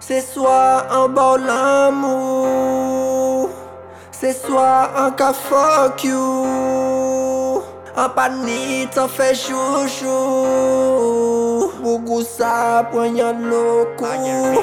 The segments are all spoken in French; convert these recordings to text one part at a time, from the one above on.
Se swa an ba l'amou Se swa an ka fok you. An panit an fe chouchou. Mou gousa pwen yon lokou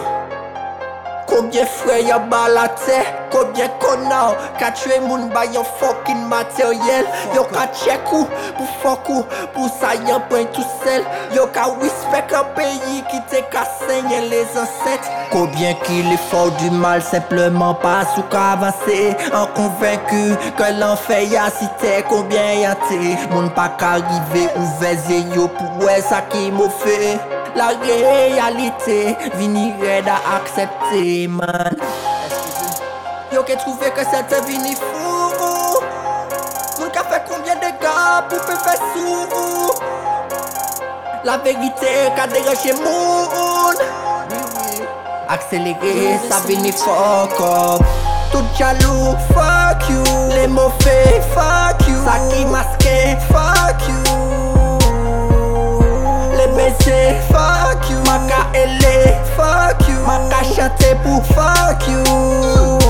Koubyen fwe yon balate kobyen konaw Ka tue moun ba yon fokin materyel Yo ka tchek ou pou fok ou Pou sa yon pren tout sel Yo ka wispek an peyi ki te ka senye les anset Kobyen ki li faw du mal Simpleman pa sou ka avanse An konvenku ke l'anfer ya site Kobyen yate Moun pa ka rive ou veze yo pou we sa ki mou fe. La realite, vini red a aksepte man. Yo qui trouvé que c'était vini fou. Mon qu'a fait combien de gars pour faire sous. La vérité qu'a dérangé moun. Accélérer, ça vini fuck up. Tout jaloux, fuck you. Les mauvais, fuck you. Ça qui masqué, fuck you. BC, fuck you Maka LA, fuck you Maka chante pour fuck you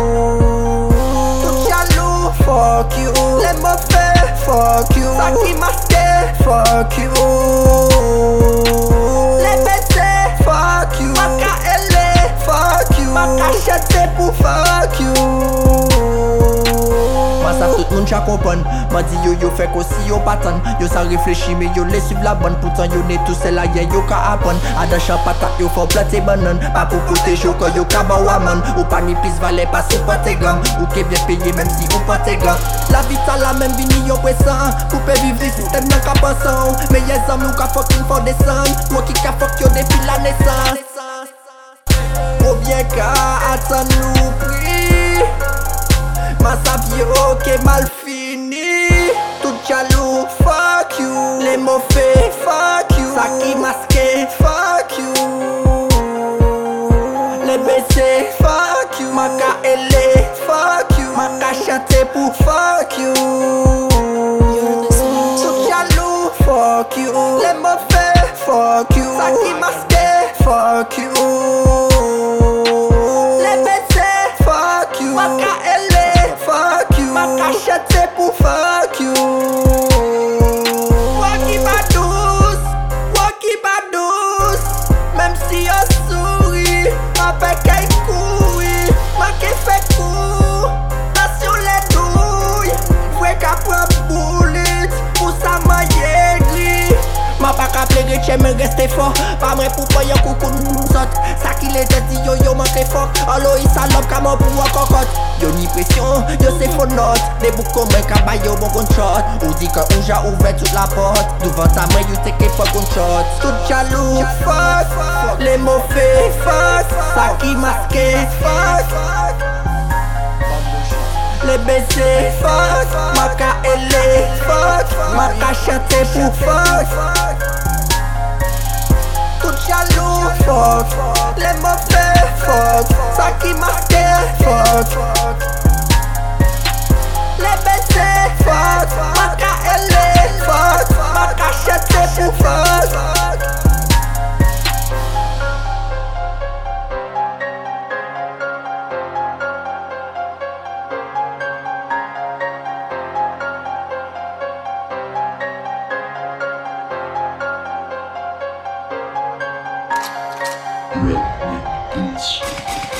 in my stare. Fuck you. Saf tout moun cha kompon. Ma di yo yo fek osi yo patan. Yo sa reflechi me yo le suiv la ban Poutan yo ne tou se la ye yo ka apon. Ada chan patak yo fò plate banan. Pa pou kote yo ko yo ka ba waman. Ou pa ni pis vale pa sou pate gang. Ou ke bien peye menm si ou pate gang. La vita la menm vini yo wesan Poupe di sistem nan ka pansan Me ye zam yo ka fokin fò desan Mwen ki ka fok yo depi la nesan Ou bien ka atan nou pri. Est mal fini. Tout jaloux, fuck you. Les mauvais, fuck you. Ça qui masqué, fuck you. Les baisers, fuck you. Ma LA, fuck you. Ma chanté pour fuck you. Tout jaloux, fuck you Ma pas qu'à pleurer, j'aime rester fort Pas vrai pour pas y'a coucou nous autres Ça qui les dit yo yo Allo il salope comme un pour un cocotte. Yo ni presyon, yo se fonot De bouk komen kabay yo bon gunshot Ou di ka ou ja ouve tout la pot Douvan sa men yo teke po gunshot Tout jalou, fuck. Le moufe, fuck. Sa ki maske, fuck. Le beze, fuck. Maka ele, fuck. Maka chate pou Tout fuck. Let my fair fuck. Back in my tail fuck. Lebeze fuck Maka ele fuck. Maka shete fuck. 我去